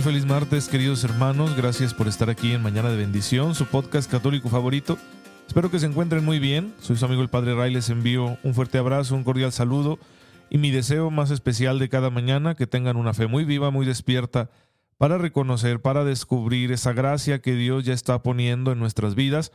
Muy feliz martes, queridos hermanos. Gracias por estar aquí en Mañana de Bendición, su podcast católico favorito. Espero que se encuentren muy bien. Soy su amigo el Padre Ray. Les envío un fuerte abrazo, un cordial saludo y mi deseo más especial de cada mañana que tengan una fe muy viva, muy despierta para reconocer, para descubrir esa gracia que Dios ya está poniendo en nuestras vidas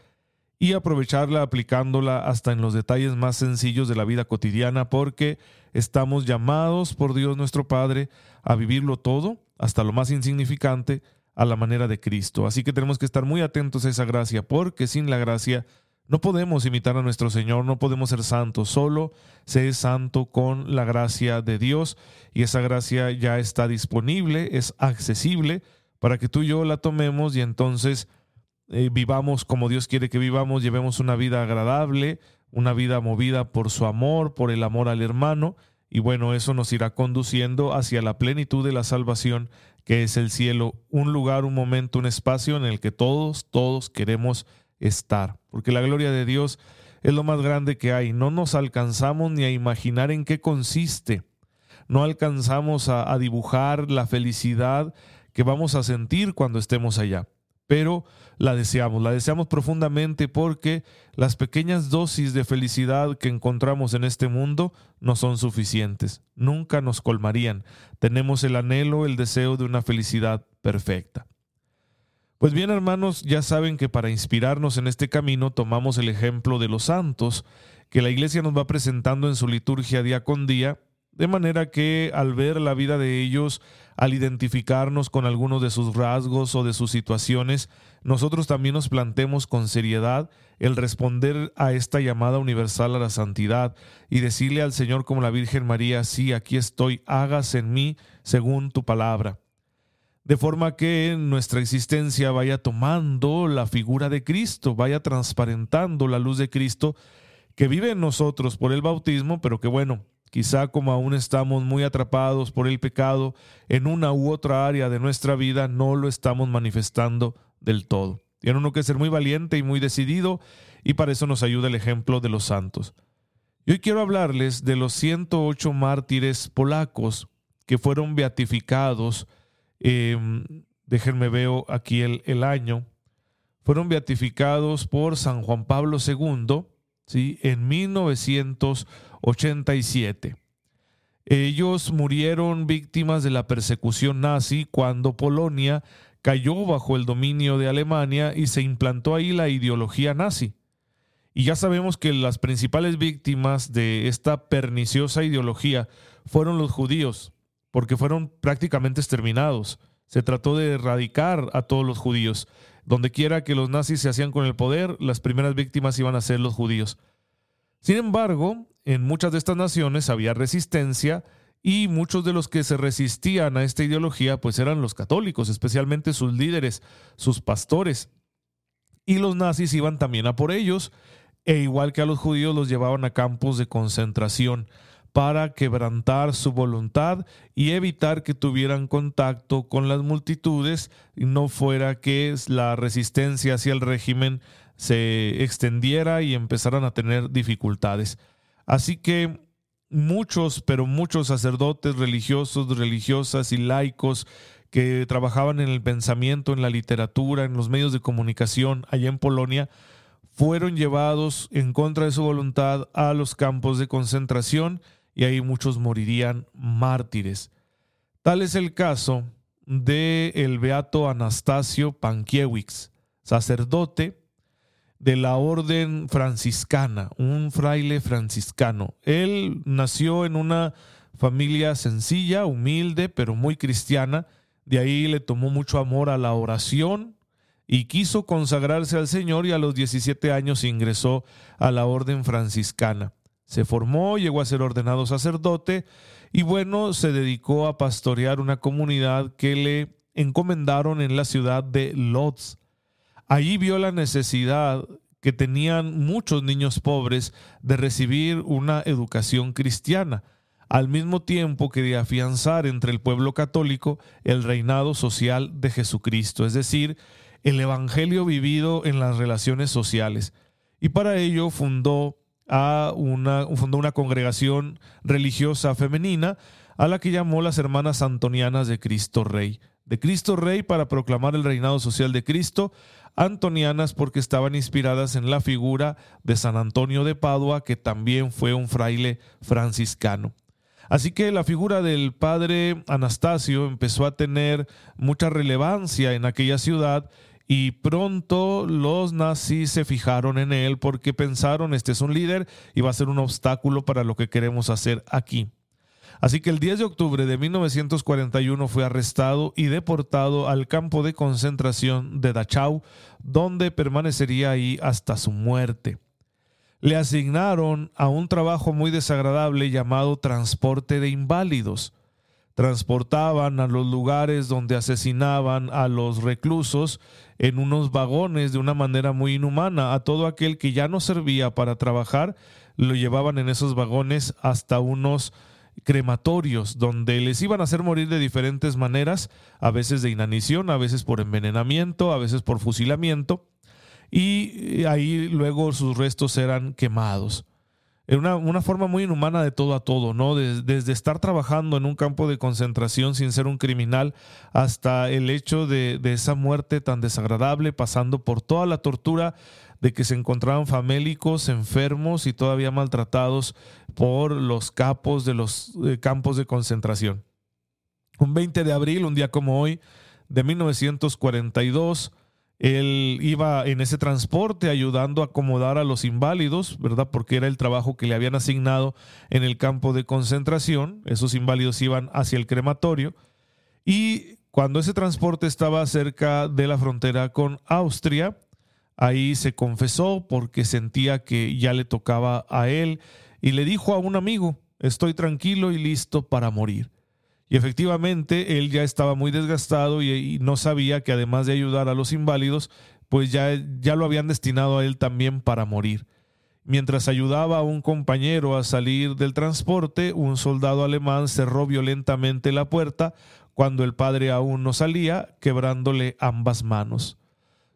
y aprovecharla aplicándola hasta en los detalles más sencillos de la vida cotidiana porque estamos llamados por Dios nuestro Padre a vivirlo todo hasta lo más insignificante, a la manera de Cristo. Así que tenemos que estar muy atentos a esa gracia, porque sin la gracia no podemos imitar a nuestro Señor, no podemos ser santos, solo se es santo con la gracia de Dios y esa gracia ya está disponible, es accesible para que tú y yo la tomemos y entonces eh, vivamos como Dios quiere que vivamos, llevemos una vida agradable, una vida movida por su amor, por el amor al hermano y bueno, eso nos irá conduciendo hacia la plenitud de la salvación, que es el cielo, un lugar, un momento, un espacio en el que todos, todos queremos estar. Porque la gloria de Dios es lo más grande que hay. No nos alcanzamos ni a imaginar en qué consiste. No alcanzamos a, a dibujar la felicidad que vamos a sentir cuando estemos allá pero la deseamos, la deseamos profundamente porque las pequeñas dosis de felicidad que encontramos en este mundo no son suficientes, nunca nos colmarían. Tenemos el anhelo, el deseo de una felicidad perfecta. Pues bien, hermanos, ya saben que para inspirarnos en este camino tomamos el ejemplo de los santos que la iglesia nos va presentando en su liturgia día con día de manera que al ver la vida de ellos, al identificarnos con algunos de sus rasgos o de sus situaciones, nosotros también nos plantemos con seriedad el responder a esta llamada universal a la santidad y decirle al Señor como la Virgen María, sí, aquí estoy, hágase en mí según tu palabra. De forma que nuestra existencia vaya tomando la figura de Cristo, vaya transparentando la luz de Cristo que vive en nosotros por el bautismo, pero que bueno, Quizá como aún estamos muy atrapados por el pecado en una u otra área de nuestra vida, no lo estamos manifestando del todo. Tiene uno que ser muy valiente y muy decidido y para eso nos ayuda el ejemplo de los santos. Y hoy quiero hablarles de los 108 mártires polacos que fueron beatificados, em, déjenme veo aquí el, año, fueron beatificados por San Juan Pablo II ¿sí? en 1900 87. Ellos murieron víctimas de la persecución nazi cuando Polonia cayó bajo el dominio de Alemania y se implantó ahí la ideología nazi. Y ya sabemos que las principales víctimas de esta perniciosa ideología fueron los judíos, porque fueron prácticamente exterminados. Se trató de erradicar a todos los judíos. Donde quiera que los nazis se hacían con el poder, las primeras víctimas iban a ser los judíos. Sin embargo, en muchas de estas naciones había resistencia y muchos de los que se resistían a esta ideología pues eran los católicos, especialmente sus líderes, sus pastores. Y los nazis iban también a por ellos, e igual que a los judíos los llevaban a campos de concentración para quebrantar su voluntad y evitar que tuvieran contacto con las multitudes no fuera que la resistencia hacia el régimen se extendiera y empezaran a tener dificultades. Así que muchos, pero muchos sacerdotes religiosos, religiosas y laicos que trabajaban en el pensamiento, en la literatura, en los medios de comunicación allá en Polonia, fueron llevados en contra de su voluntad a los campos de concentración y ahí muchos morirían mártires. Tal es el caso de el beato Anastasio Pankiewicz, sacerdote de la orden franciscana, un fraile franciscano. Él nació en una familia sencilla, humilde, pero muy cristiana. De ahí le tomó mucho amor a la oración y quiso consagrarse al Señor y a los 17 años ingresó a la orden franciscana. Se formó, llegó a ser ordenado sacerdote y bueno, se dedicó a pastorear una comunidad que le encomendaron en la ciudad de Lodz Allí vio la necesidad que tenían muchos niños pobres de recibir una educación cristiana, al mismo tiempo que de afianzar entre el pueblo católico el reinado social de Jesucristo, es decir, el Evangelio vivido en las relaciones sociales. Y para ello fundó, a una, fundó una congregación religiosa femenina a la que llamó las Hermanas Antonianas de Cristo Rey. De Cristo Rey para proclamar el reinado social de Cristo, antonianas porque estaban inspiradas en la figura de San Antonio de Padua, que también fue un fraile franciscano. Así que la figura del padre Anastasio empezó a tener mucha relevancia en aquella ciudad y pronto los nazis se fijaron en él porque pensaron, este es un líder y va a ser un obstáculo para lo que queremos hacer aquí. Así que el 10 de octubre de 1941 fue arrestado y deportado al campo de concentración de Dachau, donde permanecería ahí hasta su muerte. Le asignaron a un trabajo muy desagradable llamado transporte de inválidos. Transportaban a los lugares donde asesinaban a los reclusos en unos vagones de una manera muy inhumana. A todo aquel que ya no servía para trabajar, lo llevaban en esos vagones hasta unos crematorios donde les iban a hacer morir de diferentes maneras, a veces de inanición, a veces por envenenamiento, a veces por fusilamiento, y ahí luego sus restos eran quemados. Una, una forma muy inhumana de todo a todo, ¿no? Desde, estar trabajando en un campo de concentración sin ser un criminal hasta el hecho de, de esa muerte tan desagradable, pasando por toda la tortura de que se encontraban famélicos, enfermos y todavía maltratados por los capos de los eh, campos de concentración. Un 20 de abril, un día como hoy, de 1942, él iba en ese transporte ayudando a acomodar a los inválidos, ¿verdad? Porque era el trabajo que le habían asignado en el campo de concentración. Esos inválidos iban hacia el crematorio. Y cuando ese transporte estaba cerca de la frontera con Austria, Ahí se confesó porque sentía que ya le tocaba a él y le dijo a un amigo, estoy tranquilo y listo para morir. Y efectivamente él ya estaba muy desgastado y, no sabía que además de ayudar a los inválidos, pues ya, ya lo habían destinado a él también para morir. Mientras ayudaba a un compañero a salir del transporte, un soldado alemán cerró violentamente la puerta cuando el padre aún no salía, quebrándole ambas manos.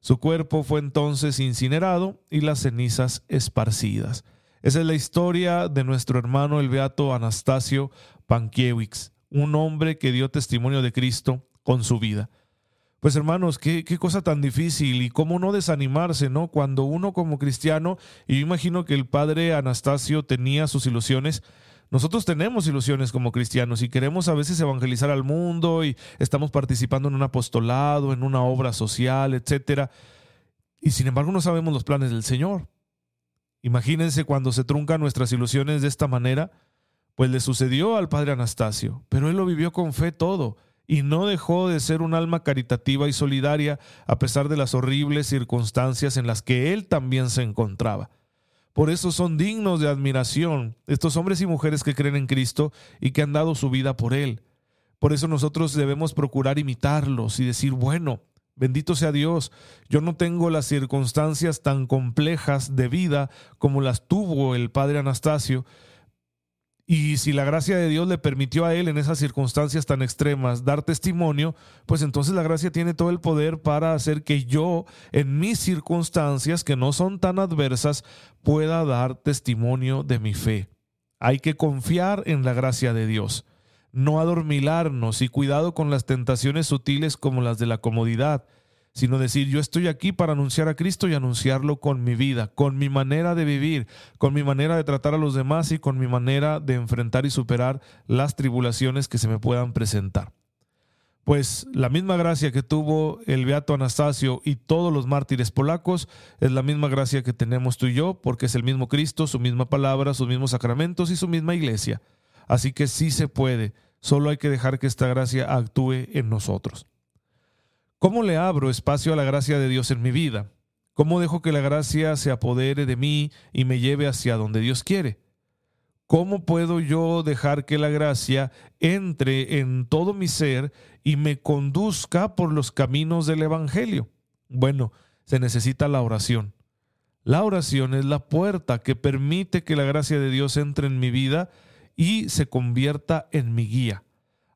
Su cuerpo fue entonces incinerado y las cenizas esparcidas. Esa es la historia de nuestro hermano el beato Anastasio Pankiewicz, un hombre que dio testimonio de Cristo con su vida. Pues hermanos, qué, cosa tan difícil y cómo no desanimarse, ¿no? Cuando uno como cristiano, y yo imagino que el padre Anastasio tenía sus ilusiones, nosotros tenemos ilusiones como cristianos y queremos a veces evangelizar al mundo y estamos participando en un apostolado, en una obra social, etcétera. Y sin embargo no sabemos los planes del Señor. Imagínense cuando se truncan nuestras ilusiones de esta manera, pues le sucedió al padre Anastasio, pero él lo vivió con fe todo y no dejó de ser un alma caritativa y solidaria a pesar de las horribles circunstancias en las que él también se encontraba. Por eso son dignos de admiración estos hombres y mujeres que creen en Cristo y que han dado su vida por Él. Por eso nosotros debemos procurar imitarlos y decir, bueno, bendito sea Dios, yo no tengo las circunstancias tan complejas de vida como las tuvo el Padre Anastasio, y si la gracia de Dios le permitió a él en esas circunstancias tan extremas dar testimonio, pues entonces la gracia tiene todo el poder para hacer que yo, en mis circunstancias que no son tan adversas, pueda dar testimonio de mi fe. Hay que confiar en la gracia de Dios, no adormilarnos y cuidado con las tentaciones sutiles como las de la comodidad sino decir, yo estoy aquí para anunciar a Cristo y anunciarlo con mi vida, con mi manera de vivir, con mi manera de tratar a los demás y con mi manera de enfrentar y superar las tribulaciones que se me puedan presentar. Pues la misma gracia que tuvo el Beato Anastasio y todos los mártires polacos es la misma gracia que tenemos tú y yo, porque es el mismo Cristo, su misma palabra, sus mismos sacramentos y su misma iglesia. Así que sí se puede, solo hay que dejar que esta gracia actúe en nosotros. ¿Cómo le abro espacio a la gracia de Dios en mi vida? ¿Cómo dejo que la gracia se apodere de mí y me lleve hacia donde Dios quiere? ¿Cómo puedo yo dejar que la gracia entre en todo mi ser y me conduzca por los caminos del Evangelio? Bueno, se necesita la oración. La oración es la puerta que permite que la gracia de Dios entre en mi vida y se convierta en mi guía.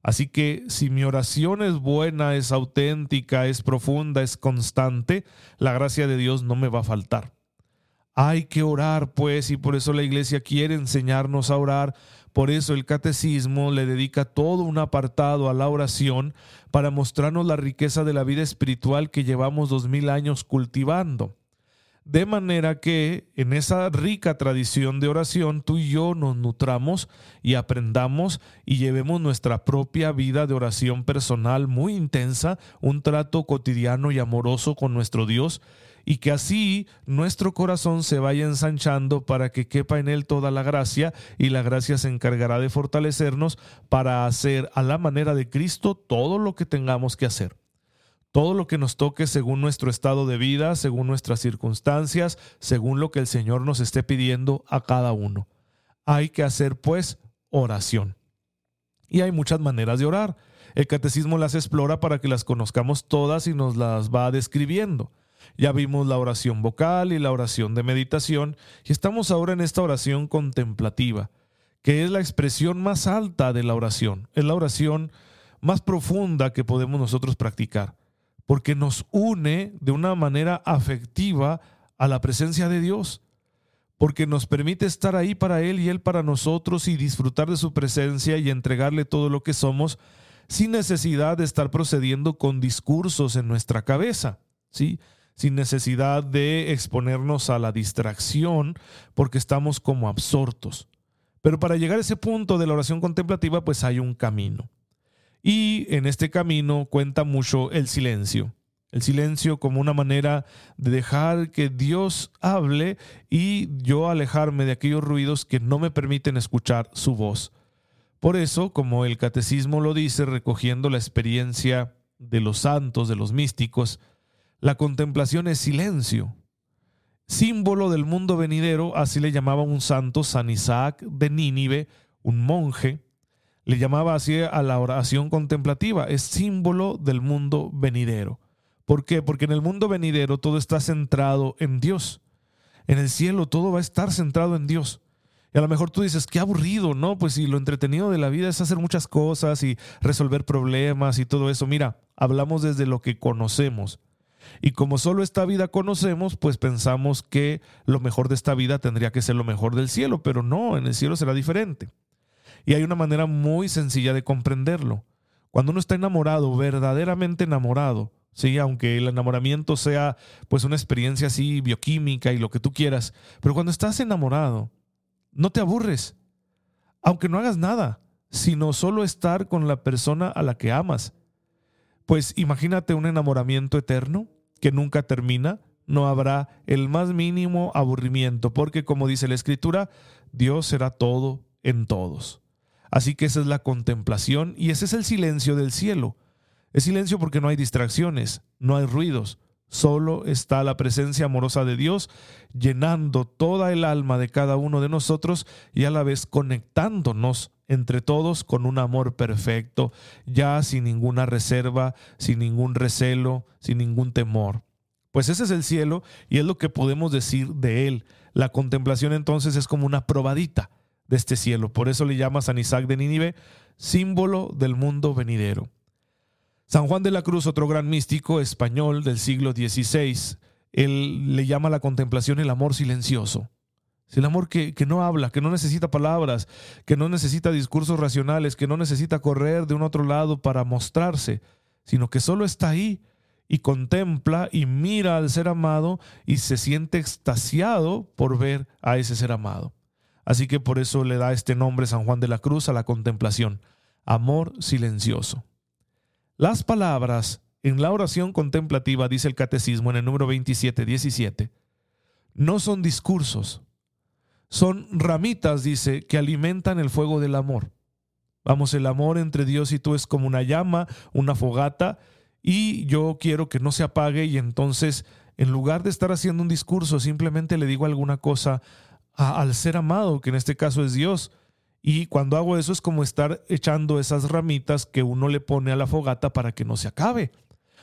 Así que si mi oración es buena, es auténtica, es profunda, es constante, la gracia de Dios no me va a faltar. Hay que orar, pues, y por eso la iglesia quiere enseñarnos a orar. Por eso el catecismo le dedica todo un apartado a la oración para mostrarnos la riqueza de la vida espiritual que llevamos dos mil años cultivando. De manera que en esa rica tradición de oración tú y yo nos nutramos y aprendamos y llevemos nuestra propia vida de oración personal muy intensa, un trato cotidiano y amoroso con nuestro Dios y que así nuestro corazón se vaya ensanchando para que quepa en él toda la gracia y la gracia se encargará de fortalecernos para hacer a la manera de Cristo todo lo que tengamos que hacer. Todo lo que nos toque según nuestro estado de vida, según nuestras circunstancias, según lo que el Señor nos esté pidiendo a cada uno. Hay que hacer pues oración. Y hay muchas maneras de orar. El catecismo las explora para que las conozcamos todas y nos las va describiendo. Ya vimos la oración vocal y la oración de meditación y estamos ahora en esta oración contemplativa, que es la expresión más alta de la oración, es la oración más profunda que podemos nosotros practicar, porque nos une de una manera afectiva a la presencia de Dios, porque nos permite estar ahí para Él y Él para nosotros y disfrutar de su presencia y entregarle todo lo que somos sin necesidad de estar procediendo con discursos en nuestra cabeza, ¿sí? sin necesidad de exponernos a la distracción porque estamos como absortos. Pero para llegar a ese punto de la oración contemplativa, pues hay un camino. Y en este camino cuenta mucho el silencio. El silencio como una manera de dejar que Dios hable y yo alejarme de aquellos ruidos que no me permiten escuchar su voz. Por eso, como el catecismo lo dice, recogiendo la experiencia de los santos, de los místicos, la contemplación es silencio. Símbolo del mundo venidero, así le llamaba un santo San Isaac de Nínive, un monje, le llamaba así a la oración contemplativa, es símbolo del mundo venidero. ¿Por qué? Porque en el mundo venidero todo está centrado en Dios. En el cielo todo va a estar centrado en Dios. Y a lo mejor tú dices, qué aburrido, ¿no? Pues si lo entretenido de la vida es hacer muchas cosas y resolver problemas y todo eso. Mira, hablamos desde lo que conocemos. Y como solo esta vida conocemos, pues pensamos que lo mejor de esta vida tendría que ser lo mejor del cielo, pero no, en el cielo será diferente. Y hay una manera muy sencilla de comprenderlo. Cuando uno está enamorado, verdaderamente enamorado, sí, aunque el enamoramiento sea pues una experiencia así bioquímica y lo que tú quieras, pero cuando estás enamorado, no te aburres, aunque no hagas nada, sino solo estar con la persona a la que amas. Pues imagínate un enamoramiento eterno que nunca termina, no habrá el más mínimo aburrimiento, porque como dice la Escritura, Dios será todo en todos. Así que esa es la contemplación y ese es el silencio del cielo. Es silencio porque no hay distracciones, no hay ruidos, solo está la presencia amorosa de Dios llenando toda el alma de cada uno de nosotros y a la vez conectándonos entre todos con un amor perfecto, ya sin ninguna reserva, sin ningún recelo, sin ningún temor. Pues ese es el cielo y es lo que podemos decir de él. La contemplación entonces es como una probadita de este cielo. Por eso le llama San Isaac de Nínive símbolo del mundo venidero. San Juan de la Cruz, otro gran místico español del siglo XVI, él le llama a la contemplación el amor silencioso. El amor que, que, no habla, que no necesita palabras, que no necesita discursos racionales, que no necesita correr de un otro lado para mostrarse, sino que solo está ahí y contempla y mira al ser amado y se siente extasiado por ver a ese ser amado. Así que por eso le da este nombre San Juan de la Cruz a la contemplación, amor silencioso. Las palabras en la oración contemplativa, dice el catecismo en el número 27, 17, no son discursos, son ramitas, dice, que alimentan el fuego del amor. Vamos, el amor entre Dios y tú es como una llama, una fogata, y yo quiero que no se apague y entonces, en lugar de estar haciendo un discurso, simplemente le digo alguna cosa al ser amado, que en este caso es Dios. Y cuando hago eso es como estar echando esas ramitas que uno le pone a la fogata para que no se acabe,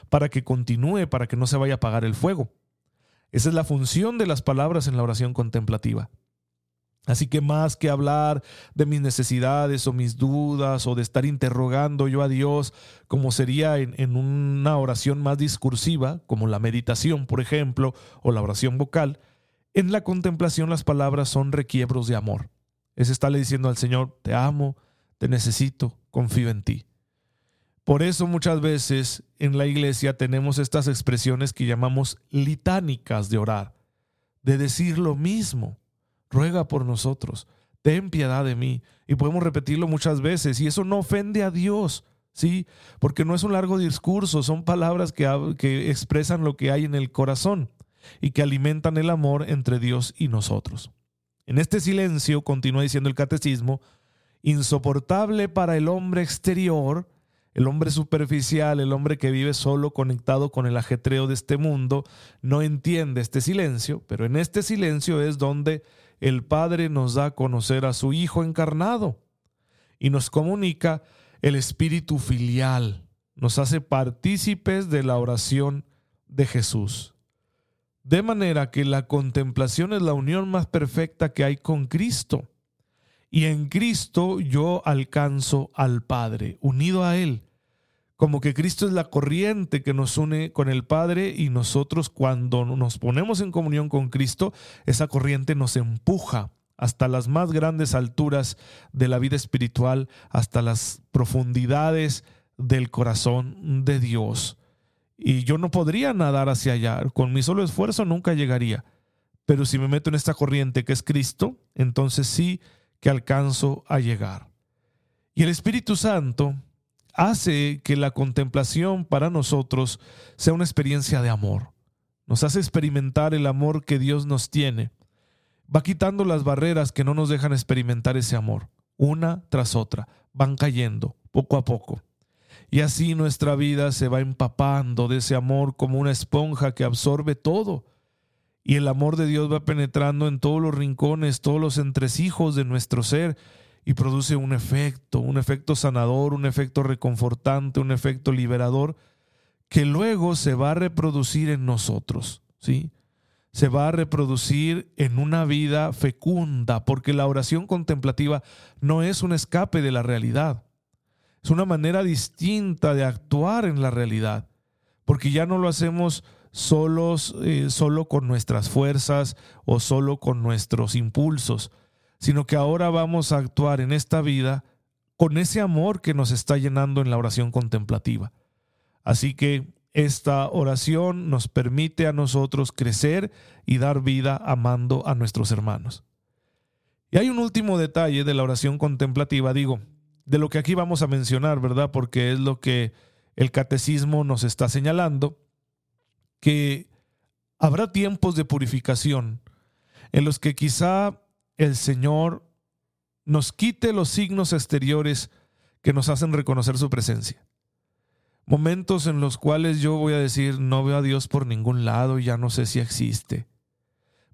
para que continúe, para que no se vaya a apagar el fuego. Esa es la función de las palabras en la oración contemplativa. Así que más que hablar de mis necesidades o mis dudas o de estar interrogando yo a Dios, como sería en, una oración más discursiva, como la meditación, por ejemplo, o la oración vocal, en la contemplación las palabras son requiebros de amor. Es estarle diciendo al Señor, te amo, te necesito, confío en ti. Por eso muchas veces en la iglesia tenemos estas expresiones que llamamos litánicas de orar, de decir lo mismo ruega por nosotros, ten piedad de mí. Y podemos repetirlo muchas veces y eso no ofende a Dios, ¿sí? Porque no es un largo discurso, son palabras que, que expresan lo que hay en el corazón y que alimentan el amor entre Dios y nosotros. En este silencio, continúa diciendo el catecismo, insoportable para el hombre exterior, el hombre superficial, el hombre que vive solo conectado con el ajetreo de este mundo, no entiende este silencio, pero en este silencio es donde el Padre nos da a conocer a su Hijo encarnado y nos comunica el espíritu filial, nos hace partícipes de la oración de Jesús. De manera que la contemplación es la unión más perfecta que hay con Cristo. Y en Cristo yo alcanzo al Padre, unido a Él como que Cristo es la corriente que nos une con el Padre y nosotros cuando nos ponemos en comunión con Cristo, esa corriente nos empuja hasta las más grandes alturas de la vida espiritual, hasta las profundidades del corazón de Dios. Y yo no podría nadar hacia allá, con mi solo esfuerzo nunca llegaría. Pero si me meto en esta corriente que es Cristo, entonces sí que alcanzo a llegar. Y el Espíritu Santo hace que la contemplación para nosotros sea una experiencia de amor. Nos hace experimentar el amor que Dios nos tiene. Va quitando las barreras que no nos dejan experimentar ese amor. Una tras otra. Van cayendo poco a poco. Y así nuestra vida se va empapando de ese amor como una esponja que absorbe todo. Y el amor de Dios va penetrando en todos los rincones, todos los entresijos de nuestro ser y produce un efecto, un efecto sanador, un efecto reconfortante, un efecto liberador, que luego se va a reproducir en nosotros, ¿sí? Se va a reproducir en una vida fecunda, porque la oración contemplativa no es un escape de la realidad, es una manera distinta de actuar en la realidad, porque ya no lo hacemos solos, eh, solo con nuestras fuerzas o solo con nuestros impulsos, sino que ahora vamos a actuar en esta vida con ese amor que nos está llenando en la oración contemplativa. Así que esta oración nos permite a nosotros crecer y dar vida amando a nuestros hermanos. Y hay un último detalle de la oración contemplativa, digo, de lo que aquí vamos a mencionar, ¿verdad? Porque es lo que el catecismo nos está señalando, que habrá tiempos de purificación en los que quizá el Señor nos quite los signos exteriores que nos hacen reconocer su presencia. Momentos en los cuales yo voy a decir, no veo a Dios por ningún lado y ya no sé si existe.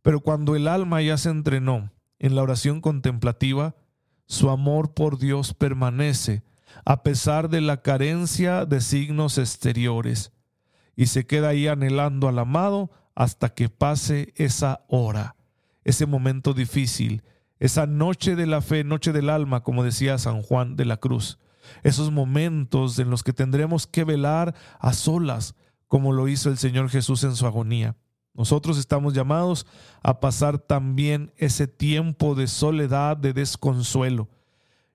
Pero cuando el alma ya se entrenó en la oración contemplativa, su amor por Dios permanece a pesar de la carencia de signos exteriores y se queda ahí anhelando al amado hasta que pase esa hora ese momento difícil, esa noche de la fe, noche del alma, como decía San Juan de la Cruz, esos momentos en los que tendremos que velar a solas, como lo hizo el Señor Jesús en su agonía. Nosotros estamos llamados a pasar también ese tiempo de soledad, de desconsuelo,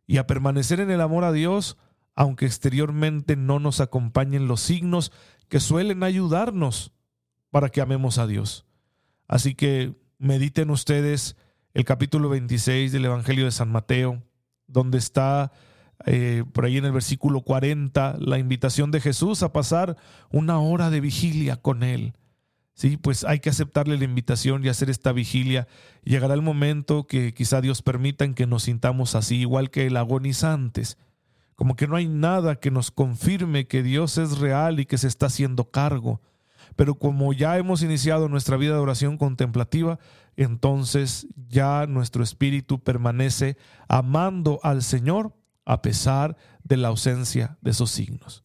y a permanecer en el amor a Dios, aunque exteriormente no nos acompañen los signos que suelen ayudarnos para que amemos a Dios. Así que mediten ustedes el capítulo 26 del Evangelio de San Mateo, donde está eh, por ahí en el versículo 40 la invitación de Jesús a pasar una hora de vigilia con Él. Sí, pues hay que aceptarle la invitación y hacer esta vigilia. Llegará el momento que quizá Dios permita en que nos sintamos así, igual que el agonizantes, como que no hay nada que nos confirme que Dios es real y que se está haciendo cargo pero como ya hemos iniciado nuestra vida de oración contemplativa, entonces ya nuestro espíritu permanece amando al Señor a pesar de la ausencia de esos signos.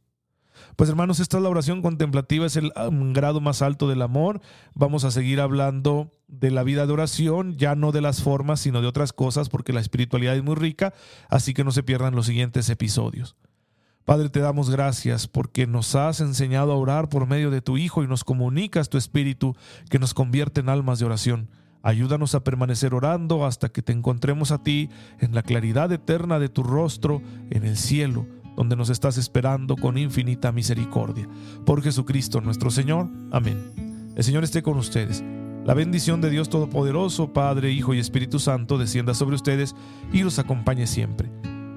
Pues hermanos, esta es la oración contemplativa, es el um, grado más alto del amor. Vamos a seguir hablando de la vida de oración, ya no de las formas, sino de otras cosas, porque la espiritualidad es muy rica, así que no se pierdan los siguientes episodios. Padre, te damos gracias porque nos has enseñado a orar por medio de tu Hijo y nos comunicas tu Espíritu que nos convierte en almas de oración. Ayúdanos a permanecer orando hasta que te encontremos a ti en la claridad eterna de tu rostro en el cielo, donde nos estás esperando con infinita misericordia. Por Jesucristo nuestro Señor. Amén. El Señor esté con ustedes. La bendición de Dios Todopoderoso, Padre, Hijo y Espíritu Santo, descienda sobre ustedes y los acompañe siempre.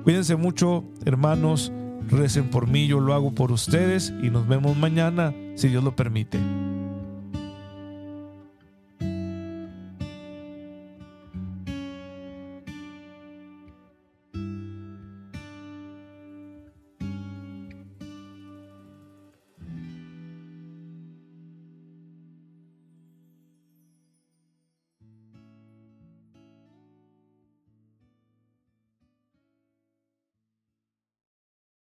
Cuídense mucho, hermanos Recen por mí, yo lo hago por ustedes y nos vemos mañana, si Dios lo permite.